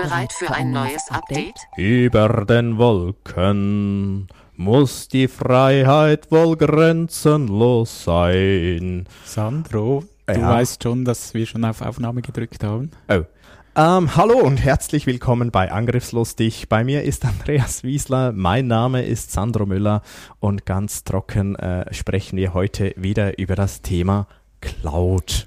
Bereit für ein neues Update? Über den Wolken muss die Freiheit wohl grenzenlos sein. Sandro, du Ja. weißt schon, dass wir schon auf Aufnahme gedrückt haben. Oh. Ähm, hallo und herzlich willkommen bei Angriffslustig. Bei mir ist Andreas Wiesler, mein Name ist Sandro Müller und ganz trocken äh, sprechen wir heute wieder über das Thema Cloud.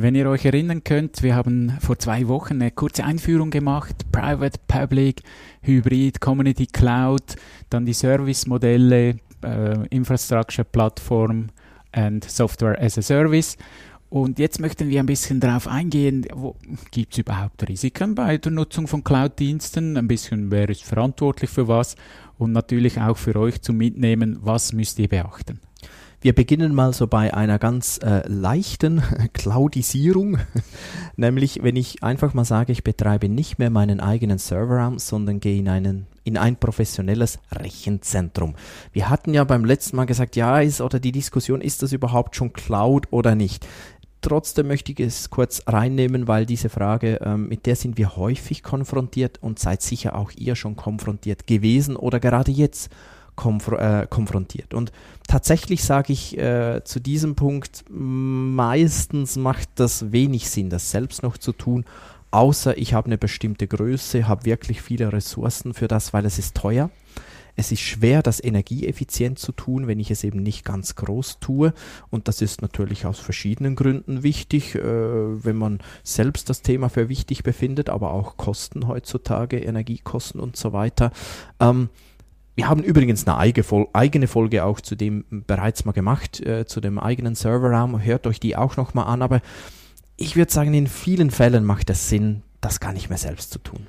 Wenn ihr euch erinnern könnt, wir haben vor zwei Wochen eine kurze Einführung gemacht. Private, Public, Hybrid, Community Cloud, dann die Service-Modelle, äh, Infrastructure, Plattform und Software as a Service. Und jetzt möchten wir ein bisschen darauf eingehen, gibt es überhaupt Risiken bei der Nutzung von Cloud-Diensten? Ein bisschen, wer ist verantwortlich für was? Und natürlich auch für euch zum Mitnehmen, was müsst ihr beachten? Wir beginnen mal so bei einer ganz äh, leichten Cloudisierung, nämlich wenn ich einfach mal sage, ich betreibe nicht mehr meinen eigenen Serverraum, sondern gehe in einen in ein professionelles Rechenzentrum. Wir hatten ja beim letzten Mal gesagt, ja, ist oder die Diskussion, ist das überhaupt schon Cloud oder nicht? Trotzdem möchte ich es kurz reinnehmen, weil diese Frage, ähm, mit der sind wir häufig konfrontiert und seid sicher auch ihr schon konfrontiert gewesen oder gerade jetzt konf äh, konfrontiert. Und tatsächlich sage ich äh, zu diesem Punkt, meistens macht das wenig Sinn, das selbst noch zu tun, außer ich habe eine bestimmte Größe, habe wirklich viele Ressourcen für das, weil es ist teuer. Es ist schwer, das energieeffizient zu tun, wenn ich es eben nicht ganz groß tue. Und das ist natürlich aus verschiedenen Gründen wichtig, äh, wenn man selbst das Thema für wichtig befindet, aber auch Kosten heutzutage, Energiekosten und so weiter. Ähm, wir haben übrigens eine eigene Folge auch zu dem bereits mal gemacht, äh, zu dem eigenen Serverraum. Hört euch die auch nochmal an. Aber ich würde sagen, in vielen Fällen macht es Sinn, das gar nicht mehr selbst zu tun.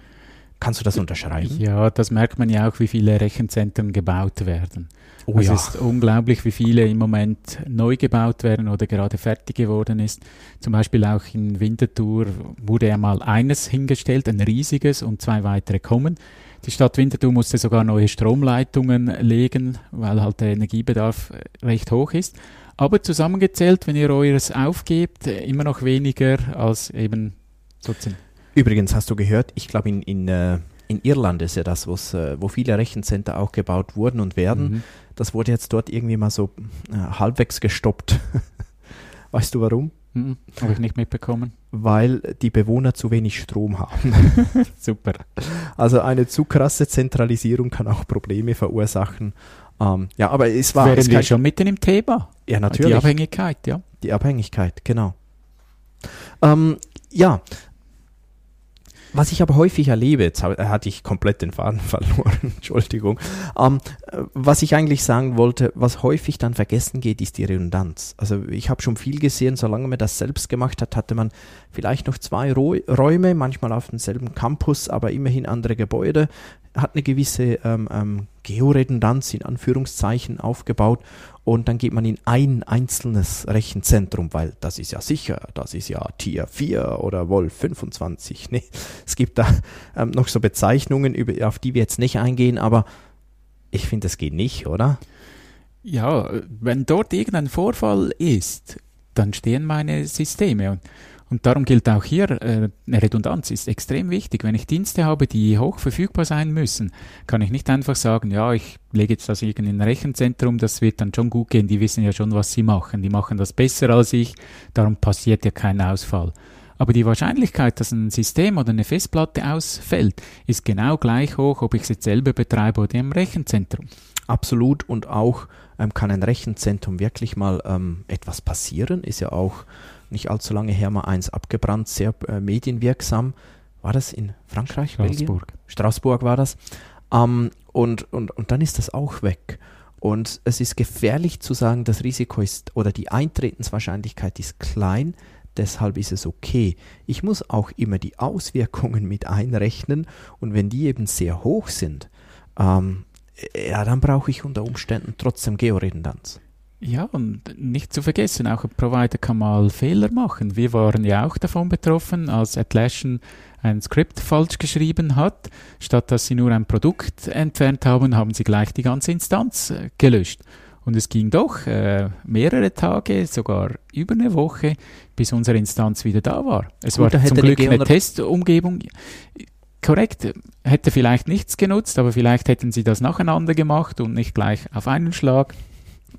Kannst du das unterschreiben? Ja, das merkt man ja auch, wie viele Rechenzentren gebaut werden. Oh es ja. ist unglaublich, wie viele im Moment neu gebaut werden oder gerade fertig geworden ist. Zum Beispiel auch in Winterthur wurde ja mal eines hingestellt, ein riesiges, und zwei weitere kommen. Die Stadt Winterthur musste sogar neue Stromleitungen legen, weil halt der Energiebedarf recht hoch ist. Aber zusammengezählt, wenn ihr eures aufgebt, immer noch weniger als eben Dutzend. Übrigens hast du gehört, ich glaube in, in, äh, in Irland ist ja das, äh, wo viele Rechencenter auch gebaut wurden und werden. Mhm. Das wurde jetzt dort irgendwie mal so äh, halbwegs gestoppt. weißt du warum? Mhm. Habe ich nicht mitbekommen. Weil die Bewohner zu wenig Strom haben. Super. Also eine zu krasse Zentralisierung kann auch Probleme verursachen. Ähm, ja, aber es war. Wären wir schon mitten im Thema. ja, natürlich. Die Abhängigkeit, ja. Die Abhängigkeit, genau. Ähm, ja. Was ich aber häufig erlebe, jetzt hab- hatte ich komplett den Faden verloren, Entschuldigung. Ähm, äh, was ich eigentlich sagen wollte, was häufig dann vergessen geht, ist die Redundanz. Also ich habe schon viel gesehen, solange man das selbst gemacht hat, hatte man vielleicht noch zwei Räume, manchmal auf demselben Campus, aber immerhin andere Gebäude, hat eine gewisse ähm, ähm, Georedundanz in Anführungszeichen aufgebaut und dann geht man in ein einzelnes Rechenzentrum, weil das ist ja sicher, das ist ja Tier 4 oder Wolf 25. Nee, es gibt da ähm, noch so Bezeichnungen, über, auf die wir jetzt nicht eingehen, aber ich finde, das geht nicht, oder? Ja, wenn dort irgendein Vorfall ist, dann stehen meine Systeme. Und, und darum gilt auch hier, äh, Redundanz ist extrem wichtig. Wenn ich Dienste habe, die hoch verfügbar sein müssen, kann ich nicht einfach sagen, ja, ich lege jetzt das irgendwie in ein Rechenzentrum, das wird dann schon gut gehen. Die wissen ja schon, was sie machen. Die machen das besser als ich, darum passiert ja kein Ausfall. Aber die Wahrscheinlichkeit, dass ein System oder eine Festplatte ausfällt, ist genau gleich hoch, ob ich es jetzt selber betreibe oder im Rechenzentrum. Absolut und auch ähm, kann ein Rechenzentrum wirklich mal ähm, etwas passieren. Ist ja auch nicht allzu lange her mal eins abgebrannt, sehr äh, medienwirksam. War das in Frankreich? Belgien? Straßburg. Straßburg war das. Ähm, und, und, und dann ist das auch weg. Und es ist gefährlich zu sagen, das Risiko ist oder die Eintretenswahrscheinlichkeit ist klein. deshalb ist es okay. Ich muss auch immer die Auswirkungen mit einrechnen und wenn die eben sehr hoch sind, ähm, ja, dann brauche ich unter Umständen trotzdem Georedundanz. Ja, und nicht zu vergessen, auch ein Provider kann mal Fehler machen. Wir waren ja auch davon betroffen, als Atlassian ein Skript falsch geschrieben hat. Statt dass sie nur ein Produkt entfernt haben, haben sie gleich die ganze Instanz äh, gelöscht. Und es ging doch äh, mehrere Tage, sogar über eine Woche, bis unsere Instanz wieder da war. Es Gut, war zum Glück eine Testumgebung. Korrekt, hätte vielleicht nichts genutzt, aber vielleicht hätten sie das nacheinander gemacht und nicht gleich auf einen Schlag.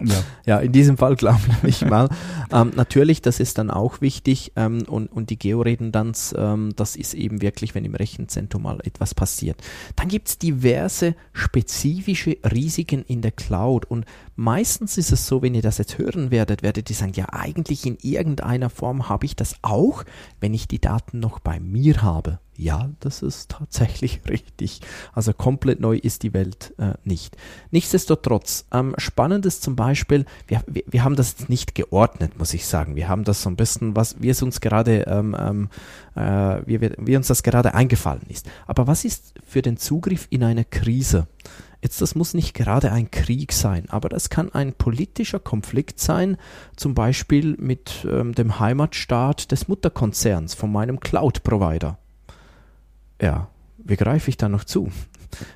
Ja. ja, in diesem Fall glaube ich mal. ähm, natürlich, das ist dann auch wichtig ähm, und, und die Georedundanz, ähm, das ist eben wirklich, wenn im Rechenzentrum mal etwas passiert. Dann gibt es diverse spezifische Risiken in der Cloud und meistens ist es so, wenn ihr das jetzt hören werdet, werdet ihr sagen, ja eigentlich in irgendeiner Form habe ich das auch, wenn ich die Daten noch bei mir habe. Ja, das ist tatsächlich richtig. Also komplett neu ist die Welt äh, nicht. Nichtsdestotrotz, ähm, spannend ist zum Beispiel, wir, wir, wir, haben das nicht geordnet, muss ich sagen. Wir haben das so ein bisschen, was wie es uns gerade, ähm, ähm, äh, wie, wie uns das gerade eingefallen ist. Aber was ist für den Zugriff in einer Krise? Jetzt, das muss nicht gerade ein Krieg sein, aber das kann ein politischer Konflikt sein, zum Beispiel mit ähm, dem Heimatstaat des Mutterkonzerns von meinem Cloud-Provider ja, wie greife ich da noch zu?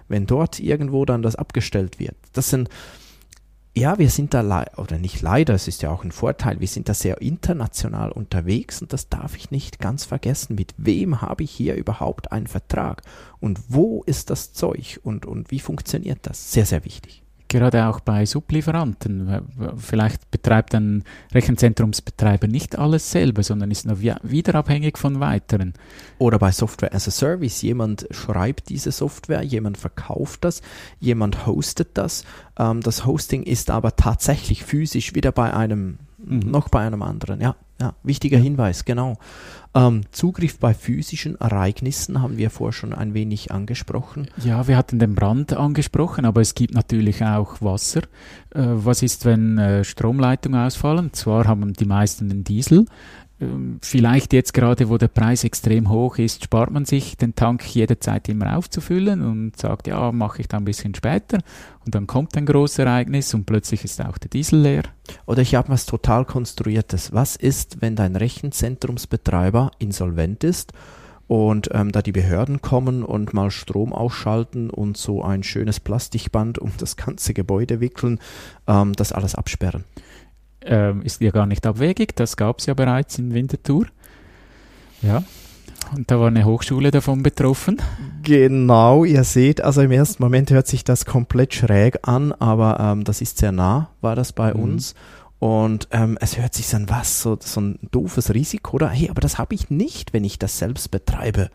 Wenn dort irgendwo dann das abgestellt wird. Das sind, ja, wir sind da, oder nicht leider, es ist ja auch ein Vorteil, wir sind da sehr international unterwegs und das darf ich nicht ganz vergessen. Mit wem habe ich hier überhaupt einen Vertrag? Und wo ist das Zeug? Und, und wie funktioniert das? Sehr, sehr wichtig gerade auch bei Sublieferanten. Vielleicht betreibt ein Rechenzentrumsbetreiber nicht alles selber, sondern ist nur wieder abhängig von weiteren. Oder bei Software as a Service. Jemand schreibt diese Software, jemand verkauft das, jemand hostet das. Ähm, das Hosting ist aber tatsächlich physisch wieder bei einem, mhm. noch bei einem anderen. Ja, ja, wichtiger Hinweis, genau. Ähm, Zugriff bei physischen Ereignissen haben wir vorher schon ein wenig angesprochen. Ja, wir hatten den Brand angesprochen, aber es gibt natürlich auch Wasser. Äh, was ist, wenn äh, Stromleitungen ausfallen? Zwar haben die meisten den Diesel, vielleicht jetzt gerade, wo der Preis extrem hoch ist, spart man sich den Tank jederzeit immer aufzufüllen und sagt, ja, mache ich da ein bisschen später. Und dann kommt ein großes Ereignis und plötzlich ist auch der Diesel leer. Oder ich habe was total konstruiertes. Was ist, wenn dein Rechenzentrumsbetreiber insolvent ist und ähm, da die Behörden kommen und mal Strom ausschalten und so ein schönes Plastikband um das ganze Gebäude wickeln, ähm, das alles absperren? Ähm, ist ja gar nicht abwegig. Das gab es ja bereits in Winterthur. Ja. Und da war eine Hochschule davon betroffen. Genau, ihr seht, also im ersten Moment hört sich das komplett schräg an, aber ähm, das ist sehr nah, war das bei mhm. uns. Und ähm, es hört sich an, was, so, so ein doofes Risiko, oder? Hey, aber das habe ich nicht, wenn ich das selbst betreibe.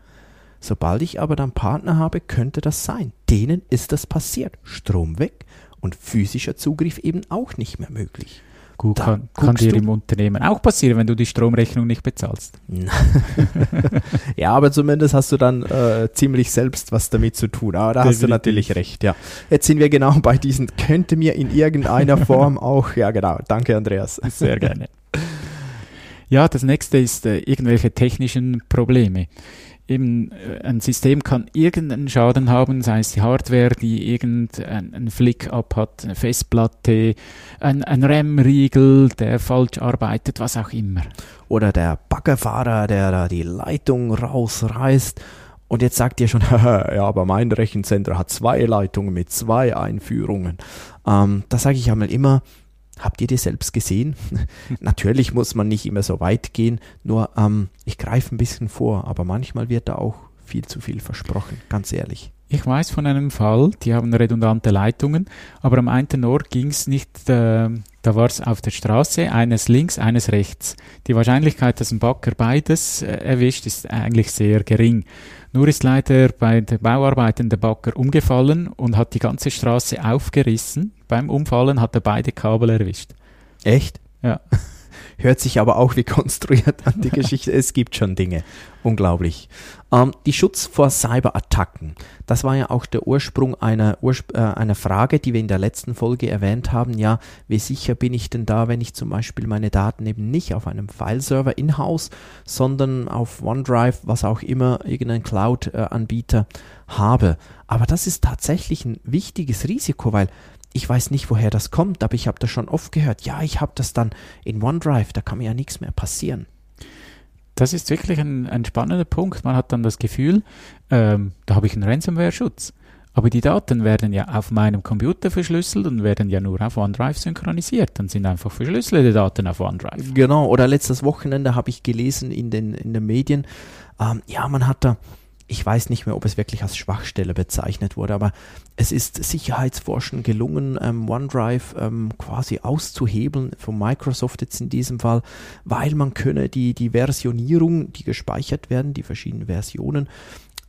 Sobald ich aber dann Partner habe, könnte das sein. Denen ist das passiert. Strom weg und physischer Zugriff eben auch nicht mehr möglich. Gut, da kann, kann dir im Unternehmen auch passieren, wenn du die Stromrechnung nicht bezahlst. ja, aber zumindest hast du dann äh, ziemlich selbst was damit zu tun. Aber da Definitiv. hast du natürlich recht, ja. Jetzt sind wir genau bei diesen, könnte mir in irgendeiner Form auch, ja genau, danke Andreas. Sehr gerne. Ja, das nächste ist äh, irgendwelche technischen Probleme eben äh, ein System kann irgendeinen Schaden haben, sei es die Hardware, die irgendeinen Flick-up hat, eine Festplatte, ein, ein RAM-Riegel, der falsch arbeitet, was auch immer. Oder der Baggerfahrer, der da die Leitung rausreißt. Und jetzt sagt ihr schon, ja, aber mein Rechenzentrum hat zwei Leitungen mit zwei Einführungen. Ähm, da sage ich einmal immer, Habt ihr die selbst gesehen? Natürlich muss man nicht immer so weit gehen, nur ähm, ich greife ein bisschen vor, aber manchmal wird da auch viel zu viel versprochen, ganz ehrlich. Ich weiß von einem Fall, die haben redundante Leitungen, aber am einen Ort ging es nicht, äh, da war es auf der Straße, eines links, eines rechts. Die Wahrscheinlichkeit, dass ein Bagger beides äh, erwischt, ist eigentlich sehr gering. Nur ist leider bei der Bauarbeiten der Bagger umgefallen und hat die ganze Straße aufgerissen. Beim Umfallen hat er beide Kabel erwischt. Echt? Ja. Hört sich aber auch wie konstruiert an die Geschichte. Es gibt schon Dinge. Unglaublich. Ähm, die Schutz vor Cyberattacken. Das war ja auch der Ursprung einer, Urspr äh, einer Frage, die wir in der letzten Folge erwähnt haben. Ja, wie sicher bin ich denn da, wenn ich zum Beispiel meine Daten eben nicht auf einem Fileserver in-house, sondern auf OneDrive, was auch immer, irgendein Cloud-Anbieter habe. Aber das ist tatsächlich ein wichtiges Risiko, weil ich weiß nicht, woher das kommt, aber ich habe das schon oft gehört. Ja, ich habe das dann in OneDrive, da kann mir ja nichts mehr passieren. Das ist wirklich ein, ein spannender Punkt. Man hat dann das Gefühl, ähm, da habe ich einen Ransomware-Schutz. Aber die Daten werden ja auf meinem Computer verschlüsselt und werden ja nur auf OneDrive synchronisiert. Dann sind einfach verschlüsselte Daten auf OneDrive. Genau, oder letztes Wochenende habe ich gelesen in den, in den Medien, ähm, ja, man hat da ich weiß nicht mehr, ob es wirklich als Schwachstelle bezeichnet wurde, aber es ist Sicherheitsforschen gelungen, ähm, OneDrive ähm, quasi auszuhebeln, von Microsoft jetzt in diesem Fall, weil man könne die, die Versionierung, die gespeichert werden, die verschiedenen Versionen,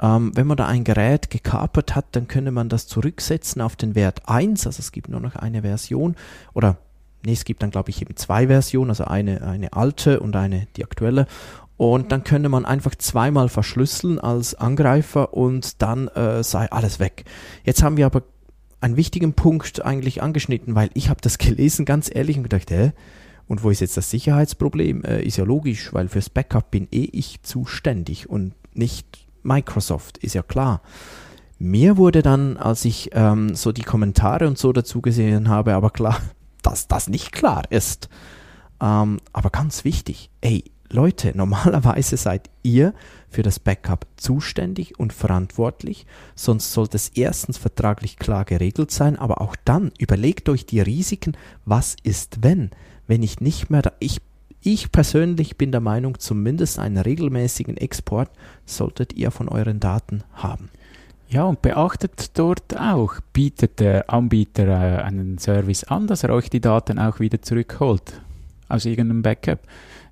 ähm, wenn man da ein Gerät gekapert hat, dann könne man das zurücksetzen auf den Wert 1, also es gibt nur noch eine Version oder Nee, es gibt dann, glaube ich, eben zwei Versionen, also eine, eine alte und eine, die aktuelle. Und dann könnte man einfach zweimal verschlüsseln als Angreifer und dann äh, sei alles weg. Jetzt haben wir aber einen wichtigen Punkt eigentlich angeschnitten, weil ich habe das gelesen, ganz ehrlich, und gedacht, hä? Und wo ist jetzt das Sicherheitsproblem? Äh, ist ja logisch, weil fürs Backup bin eh ich zuständig und nicht Microsoft, ist ja klar. Mir wurde dann, als ich ähm, so die Kommentare und so dazu gesehen habe, aber klar, dass das nicht klar ist. Ähm, aber ganz wichtig, ey, Leute, normalerweise seid ihr für das Backup zuständig und verantwortlich, sonst sollte es erstens vertraglich klar geregelt sein, aber auch dann überlegt euch die Risiken, was ist wenn, wenn ich nicht mehr da, ich ich persönlich bin der Meinung, zumindest einen regelmäßigen Export solltet ihr von euren Daten haben. Ja, und beachtet dort auch, bietet der Anbieter äh, einen Service an, dass er euch die Daten auch wieder zurückholt aus irgendeinem Backup.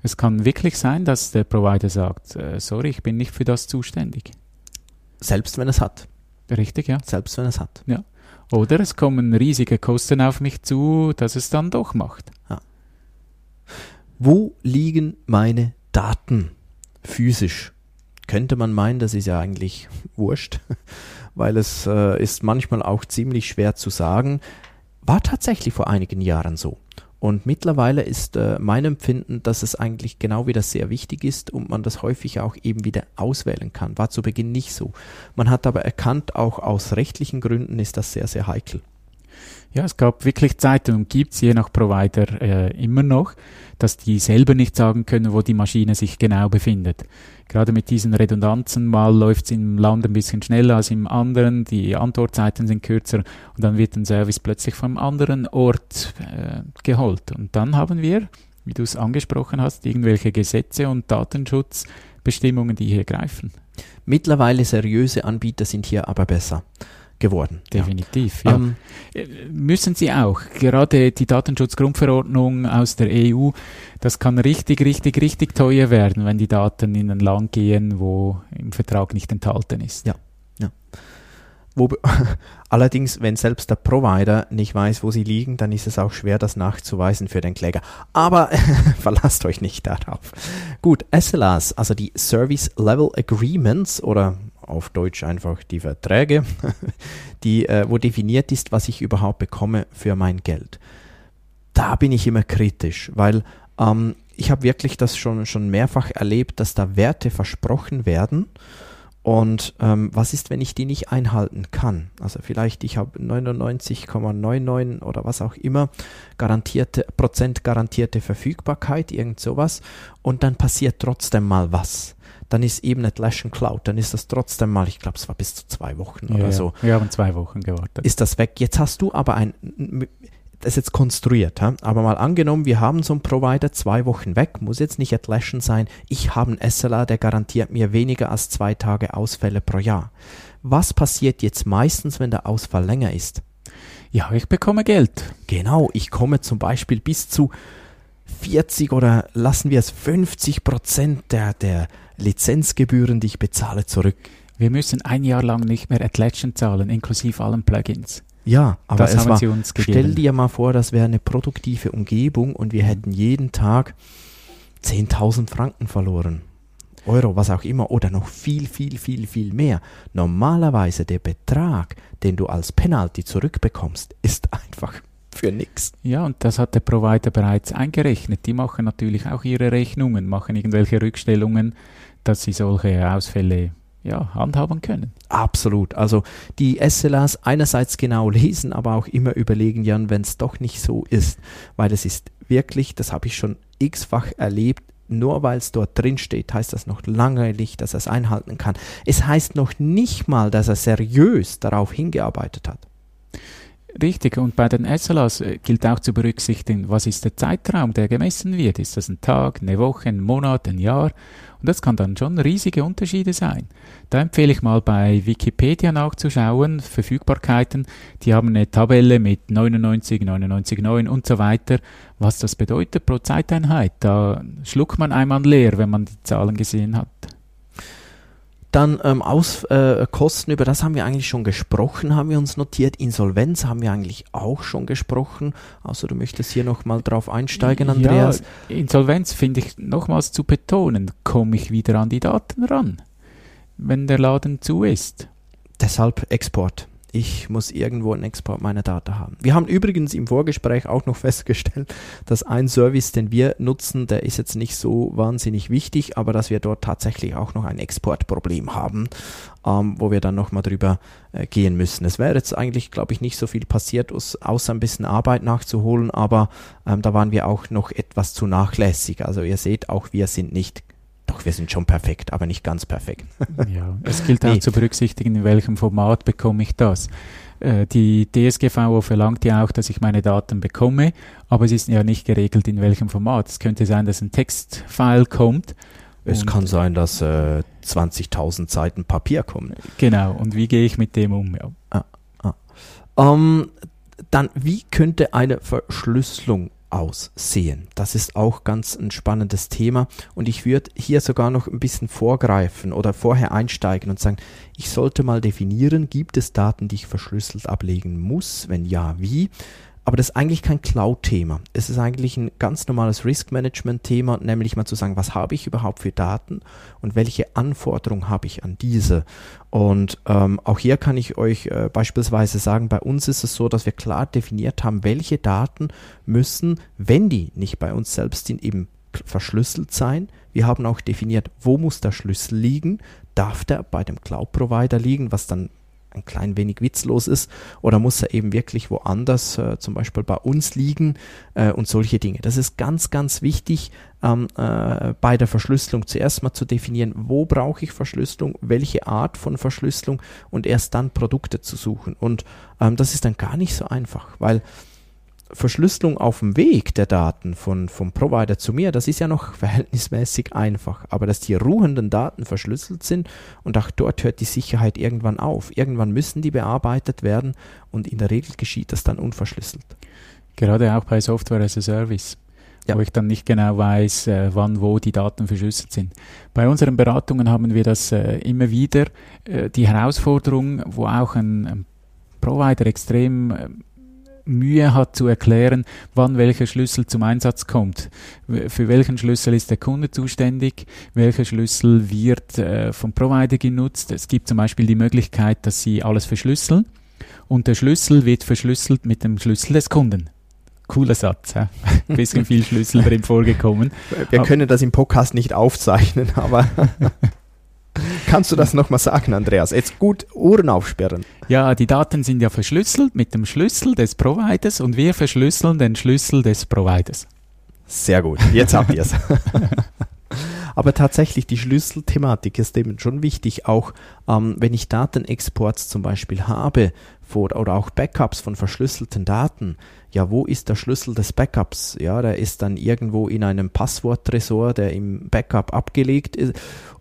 Es kann wirklich sein, dass der Provider sagt, äh, sorry, ich bin nicht für das zuständig. Selbst wenn es hat. Richtig, ja. Selbst wenn es hat. Ja. Oder es kommen riesige Kosten auf mich zu, dass es dann doch macht. Ja. Wo liegen meine Daten physisch? Könnte man meinen, das ist ja eigentlich wurscht, weil es äh, ist manchmal auch ziemlich schwer zu sagen. War tatsächlich vor einigen Jahren so. Und mittlerweile ist äh, mein Empfinden, dass es eigentlich genau wieder sehr wichtig ist und man das häufig auch eben wieder auswählen kann. War zu Beginn nicht so. Man hat aber erkannt, auch aus rechtlichen Gründen ist das sehr, sehr heikel. Ja, es gab wirklich Zeiten und gibt es je nach Provider äh, immer noch, dass die selber nicht sagen können, wo die Maschine sich genau befindet. Gerade mit diesen Redundanzen, mal läuft es im Land ein bisschen schneller als im anderen, die Antwortzeiten sind kürzer und dann wird ein Service plötzlich vom anderen Ort äh, geholt. Und dann haben wir, wie du es angesprochen hast, irgendwelche Gesetze und Datenschutzbestimmungen, die hier greifen. Mittlerweile seriöse Anbieter sind hier aber besser geworden. Definitiv. Ja. Ähm, äh, Müssen sie auch. Gerade die Datenschutzgrundverordnung aus der EU, das kann richtig, richtig, richtig teuer werden, wenn die Daten in ein Land gehen, wo im Vertrag nicht enthalten ist. Ja. ja. Wo, allerdings, wenn selbst der Provider nicht weiß, wo sie liegen, dann ist es auch schwer, das nachzuweisen für den Kläger. Aber verlasst euch nicht darauf. Gut, SLAs, also die Service Level Agreements oder auf Deutsch einfach die Verträge, die, äh, wo definiert ist, was ich überhaupt bekomme für mein Geld. Da bin ich immer kritisch, weil ähm, ich habe wirklich das schon, schon mehrfach erlebt, dass da Werte versprochen werden. Und ähm, was ist, wenn ich die nicht einhalten kann? Also vielleicht ich habe 99,99 oder was auch immer garantierte Prozent garantierte Verfügbarkeit, irgend sowas, und dann passiert trotzdem mal was dann ist eben Atlassian Cloud, dann ist das trotzdem mal, ich glaube, es war bis zu zwei Wochen ja, oder so. Wir haben zwei Wochen gewartet. Ist das weg? Jetzt hast du aber ein, das ist jetzt konstruiert, aber mal angenommen, wir haben so einen Provider zwei Wochen weg, muss jetzt nicht Atlassian sein, ich habe einen SLA, der garantiert mir weniger als zwei Tage Ausfälle pro Jahr. Was passiert jetzt meistens, wenn der Ausfall länger ist? Ja, ich bekomme Geld. Genau, ich komme zum Beispiel bis zu 40 oder lassen wir es 50 Prozent der, der Lizenzgebühren, die ich bezahle, zurück. Wir müssen ein Jahr lang nicht mehr Atlassian zahlen, inklusive allen Plugins. Ja, aber das es haben war, sie uns stell dir mal vor, das wäre eine produktive Umgebung und wir hätten jeden Tag 10.000 Franken verloren. Euro, was auch immer, oder noch viel, viel, viel, viel mehr. Normalerweise der Betrag, den du als Penalty zurückbekommst, ist einfach für nichts. Ja, und das hat der Provider bereits eingerechnet. Die machen natürlich auch ihre Rechnungen, machen irgendwelche Rückstellungen, dass sie solche Ausfälle ja, handhaben können. Absolut. Also die SLAs einerseits genau lesen, aber auch immer überlegen, Jan, wenn es doch nicht so ist. Weil es ist wirklich, das habe ich schon x-fach erlebt, nur weil es dort drin steht, heißt das noch lange nicht, dass er es einhalten kann. Es heißt noch nicht mal, dass er seriös darauf hingearbeitet hat. Richtig, und bei den SLAs äh, gilt auch zu berücksichtigen, was ist der Zeitraum, der gemessen wird. Ist das ein Tag, eine Woche, ein Monat, ein Jahr? Und das kann dann schon riesige Unterschiede sein. Da empfehle ich mal bei Wikipedia nachzuschauen, Verfügbarkeiten. Die haben eine Tabelle mit 99, 99,9 und so weiter, was das bedeutet pro Zeiteinheit. Da schluckt man einmal leer, wenn man die Zahlen gesehen hat. Dann ähm, aus äh, Kosten, über das haben wir eigentlich schon gesprochen, haben wir uns notiert. Insolvenz haben wir eigentlich auch schon gesprochen. Also du möchtest hier nochmal drauf einsteigen, Andreas. Ja, Insolvenz finde ich nochmals zu betonen, komme ich wieder an die Daten ran, wenn der Laden zu ist. Deshalb Export. Ich muss irgendwo einen Export meiner Daten haben. Wir haben übrigens im Vorgespräch auch noch festgestellt, dass ein Service, den wir nutzen, der ist jetzt nicht so wahnsinnig wichtig, aber dass wir dort tatsächlich auch noch ein Exportproblem haben, ähm, wo wir dann nochmal drüber äh, gehen müssen. Es wäre jetzt eigentlich, glaube ich, nicht so viel passiert, außer ein bisschen Arbeit nachzuholen, aber ähm, da waren wir auch noch etwas zu nachlässig. Also ihr seht, auch wir sind nicht doch, wir sind schon perfekt, aber nicht ganz perfekt. ja, es gilt auch Nee. zu berücksichtigen, in welchem Format bekomme ich das. Äh, Die DSGVO verlangt ja auch, dass ich meine Daten bekomme, aber es ist ja nicht geregelt, in welchem Format. Es könnte sein, dass ein Textfile kommt. Es kann sein, dass äh, 20.000 Seiten Papier kommen. Genau, und wie gehe ich mit dem um? Ja. Ähm, dann, wie könnte eine Verschlüsselung aussehen? Das ist auch ganz ein spannendes Thema und ich würde hier sogar noch ein bisschen vorgreifen oder vorher einsteigen und sagen, ich sollte mal definieren, gibt es Daten, die ich verschlüsselt ablegen muss? Wenn ja, wie? Aber das ist eigentlich kein Cloud-Thema. Es ist eigentlich ein ganz normales Risk-Management-Thema, nämlich mal zu sagen, was habe ich überhaupt für Daten und welche Anforderungen habe ich an diese. Und ähm, auch hier kann ich euch äh, beispielsweise sagen, bei uns ist es so, dass wir klar definiert haben, welche Daten müssen, wenn die nicht bei uns selbst sind, eben verschlüsselt sein. Wir haben auch definiert, wo muss der Schlüssel liegen. Darf der bei dem Cloud-Provider liegen, was dann ein klein wenig witzlos ist, oder muss er eben wirklich woanders, äh, zum Beispiel bei uns liegen äh, und solche Dinge. Das ist ganz, ganz wichtig ähm, äh, bei der Verschlüsselung zuerst mal zu definieren, wo brauche ich Verschlüsselung, welche Art von Verschlüsselung und erst dann Produkte zu suchen. Und ähm, das ist dann gar nicht so einfach, weil Verschlüsselung auf dem Weg der Daten von, vom Provider zu mir, das ist ja noch verhältnismäßig einfach. Aber dass die ruhenden Daten verschlüsselt sind und auch dort hört die Sicherheit irgendwann auf. Irgendwann müssen die bearbeitet werden und in der Regel geschieht das dann unverschlüsselt. Gerade auch bei Software as a Service, Ja. wo ich dann nicht genau weiß, äh, wann, wo die Daten verschlüsselt sind. Bei unseren Beratungen haben wir das äh, immer wieder, äh, die Herausforderung, wo auch ein, ein Provider extrem äh, Mühe hat zu erklären, wann welcher Schlüssel zum Einsatz kommt. Für welchen Schlüssel ist der Kunde zuständig? Welcher Schlüssel wird äh, vom Provider genutzt? Es gibt zum Beispiel die Möglichkeit, dass sie alles verschlüsseln und der Schlüssel wird verschlüsselt mit dem Schlüssel des Kunden. Cooler Satz? Ein bisschen viel Schlüssel drin vorgekommen. Wir können das im Podcast nicht aufzeichnen, aber kannst du das nochmal sagen, Andreas? Jetzt gut Ohren aufsperren. Ja, die Daten sind ja verschlüsselt mit dem Schlüssel des Providers und wir verschlüsseln den Schlüssel des Providers. Sehr gut, jetzt habt ihr es. Aber tatsächlich, die Schlüsselthematik ist eben schon wichtig, auch ähm, wenn ich Datenexports zum Beispiel habe vor, oder auch Backups von verschlüsselten Daten. Ja, wo ist der Schlüssel des Backups? Ja, der ist dann irgendwo in einem Passworttresor, der im Backup abgelegt ist.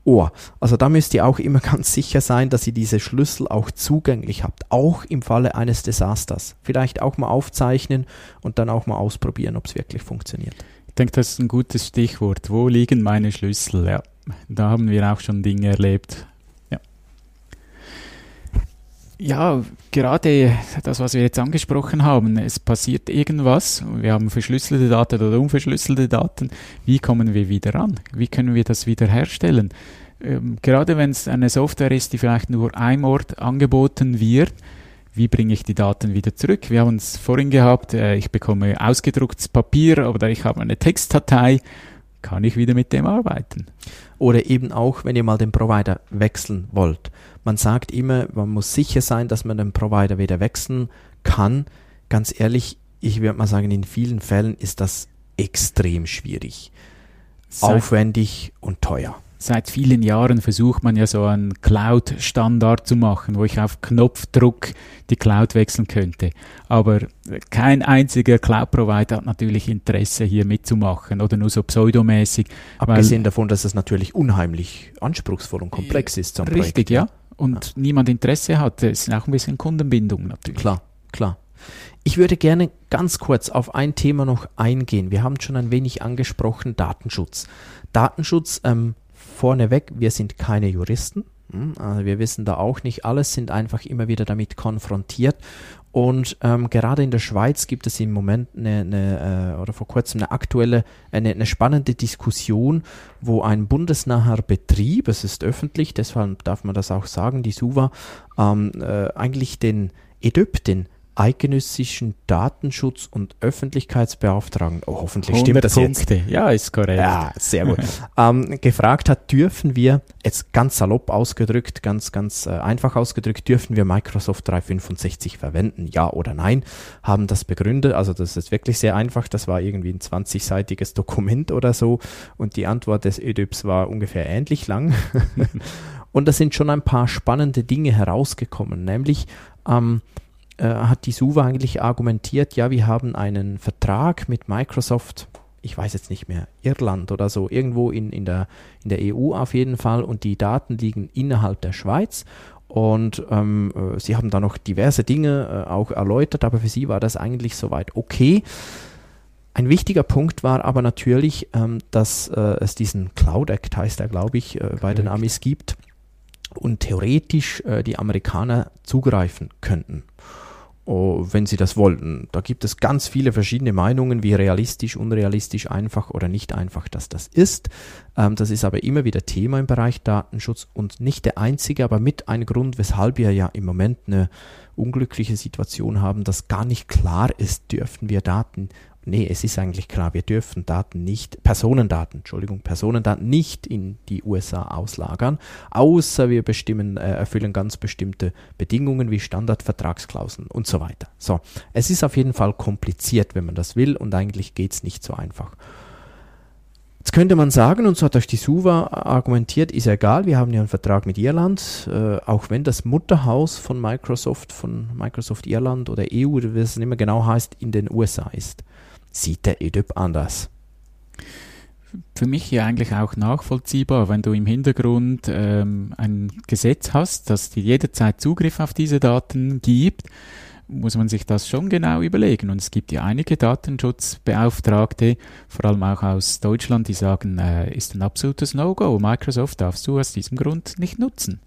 Oh, also da müsst ihr auch immer ganz sicher sein, dass ihr diese Schlüssel auch zugänglich habt, auch im Falle eines Desasters. Vielleicht auch mal aufzeichnen und dann auch mal ausprobieren, ob es wirklich funktioniert. Denke, das ist ein gutes Stichwort. Wo liegen meine Schlüssel? Ja, da haben wir auch schon Dinge erlebt. Ja, gerade das, was wir jetzt angesprochen haben, es passiert irgendwas, wir haben verschlüsselte Daten oder unverschlüsselte Daten, wie kommen wir wieder ran? Wie können wir das wieder herstellen? Ähm, gerade wenn es eine Software ist, die vielleicht nur einem Ort angeboten wird, wie bringe ich die Daten wieder zurück? Wir haben es vorhin gehabt, äh, ich bekomme ausgedrucktes Papier oder ich habe eine Textdatei, kann ich wieder mit dem arbeiten? Oder eben auch, wenn ihr mal den Provider wechseln wollt. Man sagt immer, man muss sicher sein, dass man den Provider wieder wechseln kann. Ganz ehrlich, ich würde mal sagen, in vielen Fällen ist das extrem schwierig, Seit, aufwendig und teuer. Seit vielen Jahren versucht man ja so einen Cloud-Standard zu machen, wo ich auf Knopfdruck die Cloud wechseln könnte. Aber kein einziger Cloud-Provider hat natürlich Interesse, hier mitzumachen oder nur so pseudomäßig. Abgesehen davon, dass es natürlich unheimlich anspruchsvoll und komplex ist. So richtig, Projekt. ja. Und ja. niemand Interesse hat. Es ist auch ein bisschen Kundenbindung natürlich. Klar, klar. Ich würde gerne ganz kurz auf ein Thema noch eingehen. Wir haben schon ein wenig angesprochen, Datenschutz. Datenschutz ähm, vorneweg, wir sind keine Juristen. Hm, also wir wissen da auch nicht alles, sind einfach immer wieder damit konfrontiert. Und ähm, gerade in der Schweiz gibt es im Moment eine, eine äh, oder vor kurzem eine aktuelle, eine, eine spannende Diskussion, wo ein bundesnaher Betrieb, es ist öffentlich, deshalb darf man das auch sagen, die SUVA, ähm, äh, eigentlich den EDÖP, den eidgenössischen Datenschutz- und Öffentlichkeitsbeauftragten, oh, hoffentlich stimmt das Punkte. jetzt. Ja, ist korrekt. Ja, sehr gut. ähm, gefragt hat, dürfen wir, jetzt ganz salopp ausgedrückt, ganz, ganz äh, einfach ausgedrückt, dürfen wir Microsoft 365 verwenden, ja oder nein, haben das begründet, also das ist wirklich sehr einfach, das war irgendwie ein 20-seitiges Dokument oder so und die Antwort des ÖDIPs war ungefähr ähnlich lang. und da sind schon ein paar spannende Dinge herausgekommen, nämlich ähm, äh, hat die SUVA eigentlich argumentiert, ja, wir haben einen Vertrag mit Microsoft, ich weiß jetzt nicht mehr, Irland oder so, irgendwo in, in, der, in der EU auf jeden Fall und die Daten liegen innerhalb der Schweiz und ähm, äh, sie haben da noch diverse Dinge äh, auch erläutert, aber für sie war das eigentlich soweit okay. Ein wichtiger Punkt war aber natürlich, ähm, dass äh, es diesen Cloud Act, heißt er, glaube ich, äh, bei den Amis gibt und theoretisch äh, die Amerikaner zugreifen könnten. Oh, wenn sie das wollten. Da gibt es ganz viele verschiedene Meinungen, wie realistisch, unrealistisch, einfach oder nicht einfach dass das ist. Ähm, das ist aber immer wieder Thema im Bereich Datenschutz und nicht der einzige, aber mit ein Grund, weshalb wir ja im Moment eine unglückliche Situation haben, dass gar nicht klar ist, dürfen wir Daten nee, es ist eigentlich klar, wir dürfen Daten nicht, Personendaten, Entschuldigung, Personendaten nicht in die USA auslagern, außer wir bestimmen, äh, erfüllen ganz bestimmte Bedingungen wie Standardvertragsklauseln und so weiter. So, es ist auf jeden Fall kompliziert, wenn man das will und eigentlich geht es nicht so einfach. Jetzt könnte man sagen, und so hat euch die SUVA argumentiert, ist egal, wir haben ja einen Vertrag mit Irland, äh, auch wenn das Mutterhaus von Microsoft, von Microsoft Irland oder EU, wie es nicht mehr genau heißt, in den USA ist sieht der EDIP anders. Für mich ja eigentlich auch nachvollziehbar, wenn du im Hintergrund ähm, ein Gesetz hast, das dir jederzeit Zugriff auf diese Daten gibt, muss man sich das schon genau überlegen. Und es gibt ja einige Datenschutzbeauftragte, vor allem auch aus Deutschland, die sagen, äh, ist ein absolutes No-Go. Microsoft darfst du aus diesem Grund nicht nutzen.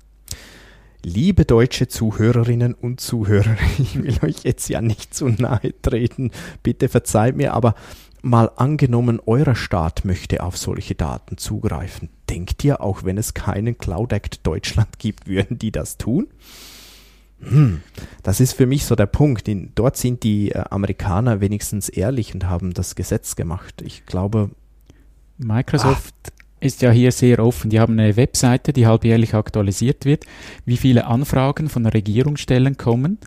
Liebe deutsche Zuhörerinnen und Zuhörer, ich will euch jetzt ja nicht zu nahe treten, bitte verzeiht mir, aber mal angenommen, euer Staat möchte auf solche Daten zugreifen. Denkt ihr, auch wenn es keinen Cloud Act Deutschland gibt, würden die das tun? Hm, das ist für mich so der Punkt. In, dort sind die äh, Amerikaner wenigstens ehrlich und haben das Gesetz gemacht. Ich glaube. Microsoft ah ist ja hier sehr offen. Die haben eine Webseite, die halbjährlich aktualisiert wird, wie viele Anfragen von Regierungsstellen kommen,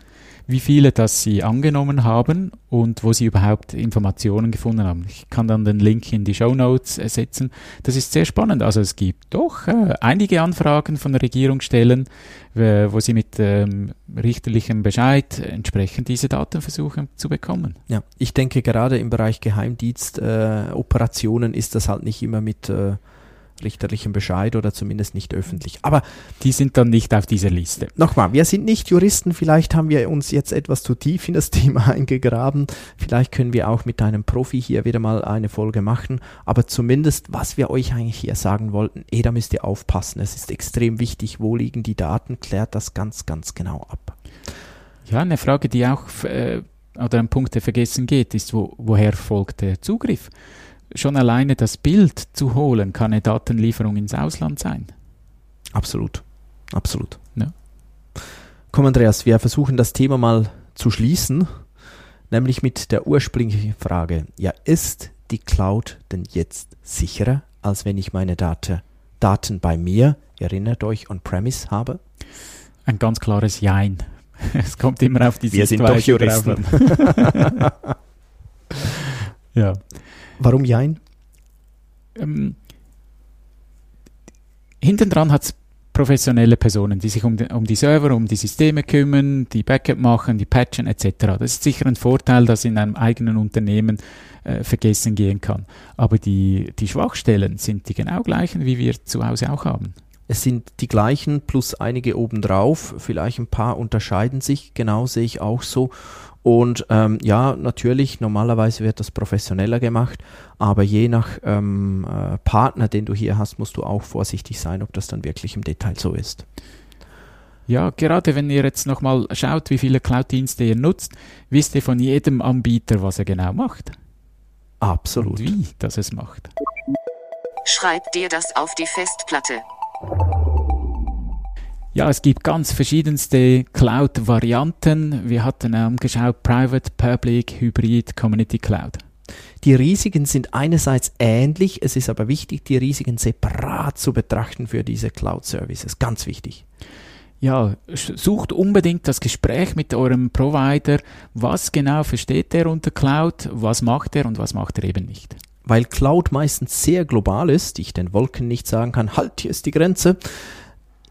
wie viele das sie angenommen haben und wo sie überhaupt Informationen gefunden haben. Ich kann dann den Link in die Show Notes setzen. Das ist sehr spannend. Also es gibt doch äh, einige Anfragen von Regierungsstellen, äh, wo sie mit ähm, richterlichem Bescheid entsprechend diese Daten versuchen zu bekommen. Ja, ich denke gerade im Bereich Geheimdienstoperationen äh, ist das halt nicht immer mit äh, richterlichen Bescheid oder zumindest nicht öffentlich. Aber Die sind dann nicht auf dieser Liste. nochmal, wir sind nicht Juristen, vielleicht haben wir uns jetzt etwas zu tief in das Thema eingegraben, vielleicht können wir auch mit einem Profi hier wieder mal eine Folge machen, aber zumindest, was wir euch eigentlich hier sagen wollten, eh, da müsst ihr aufpassen, es ist extrem wichtig, wo liegen die Daten, klärt das ganz, ganz genau ab. Ja, eine Frage, die auch äh, oder ein Punkt, der vergessen geht, ist, wo, woher folgt der Zugriff? Schon alleine das Bild zu holen, kann eine Datenlieferung ins Ausland sein. Absolut, absolut. Ja. Komm, Andreas, wir versuchen das Thema mal zu schließen, nämlich mit der ursprünglichen Frage. Ja, ist die Cloud denn jetzt sicherer, als wenn ich meine Daten, Daten bei mir, erinnert euch, on-premise habe? Ein ganz klares Jein. Es kommt immer auf die Wir sind doch Juristen. ja. Warum Jein? Ähm, hinten dran hat es professionelle Personen, die sich um die, um die Server, um die Systeme kümmern, die Backup machen, die patchen etc. Das ist sicher ein Vorteil, das in einem eigenen Unternehmen äh, vergessen gehen kann. Aber die, die Schwachstellen sind die genau gleichen, wie wir zu Hause auch haben. Es sind die gleichen plus einige obendrauf, vielleicht ein paar unterscheiden sich, genau sehe ich auch so. Und ähm, ja, natürlich, normalerweise wird das professioneller gemacht, aber je nach ähm, äh, Partner, den du hier hast, musst du auch vorsichtig sein, ob das dann wirklich im Detail so ist. Ja, gerade wenn ihr jetzt nochmal schaut, wie viele Cloud-Dienste ihr nutzt, wisst ihr von jedem Anbieter, was er genau macht Absolut. und wie das es macht. Schreib dir das auf die Festplatte. Ja, es gibt ganz verschiedenste Cloud-Varianten. Wir hatten angeschaut Private, Public, Hybrid, Community Cloud. Die Risiken sind einerseits ähnlich, es ist aber wichtig, die Risiken separat zu betrachten für diese Cloud-Services. Ganz wichtig. Ja, sucht unbedingt das Gespräch mit eurem Provider. Was genau versteht er unter Cloud? Was macht er und was macht er eben nicht? Weil Cloud meistens sehr global ist, ich den Wolken nicht sagen kann, halt, hier ist die Grenze,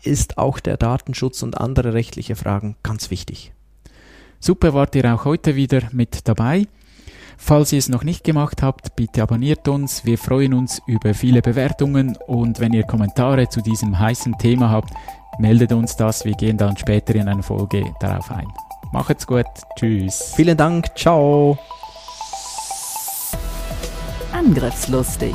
ist auch der Datenschutz und andere rechtliche Fragen ganz wichtig. Super, wart ihr auch heute wieder mit dabei. Falls ihr es noch nicht gemacht habt, bitte abonniert uns. Wir freuen uns über viele Bewertungen und wenn ihr Kommentare zu diesem heißen Thema habt, meldet uns das. Wir gehen dann später in einer Folge darauf ein. Macht's gut. Tschüss. Vielen Dank, ciao. Angriffslustig.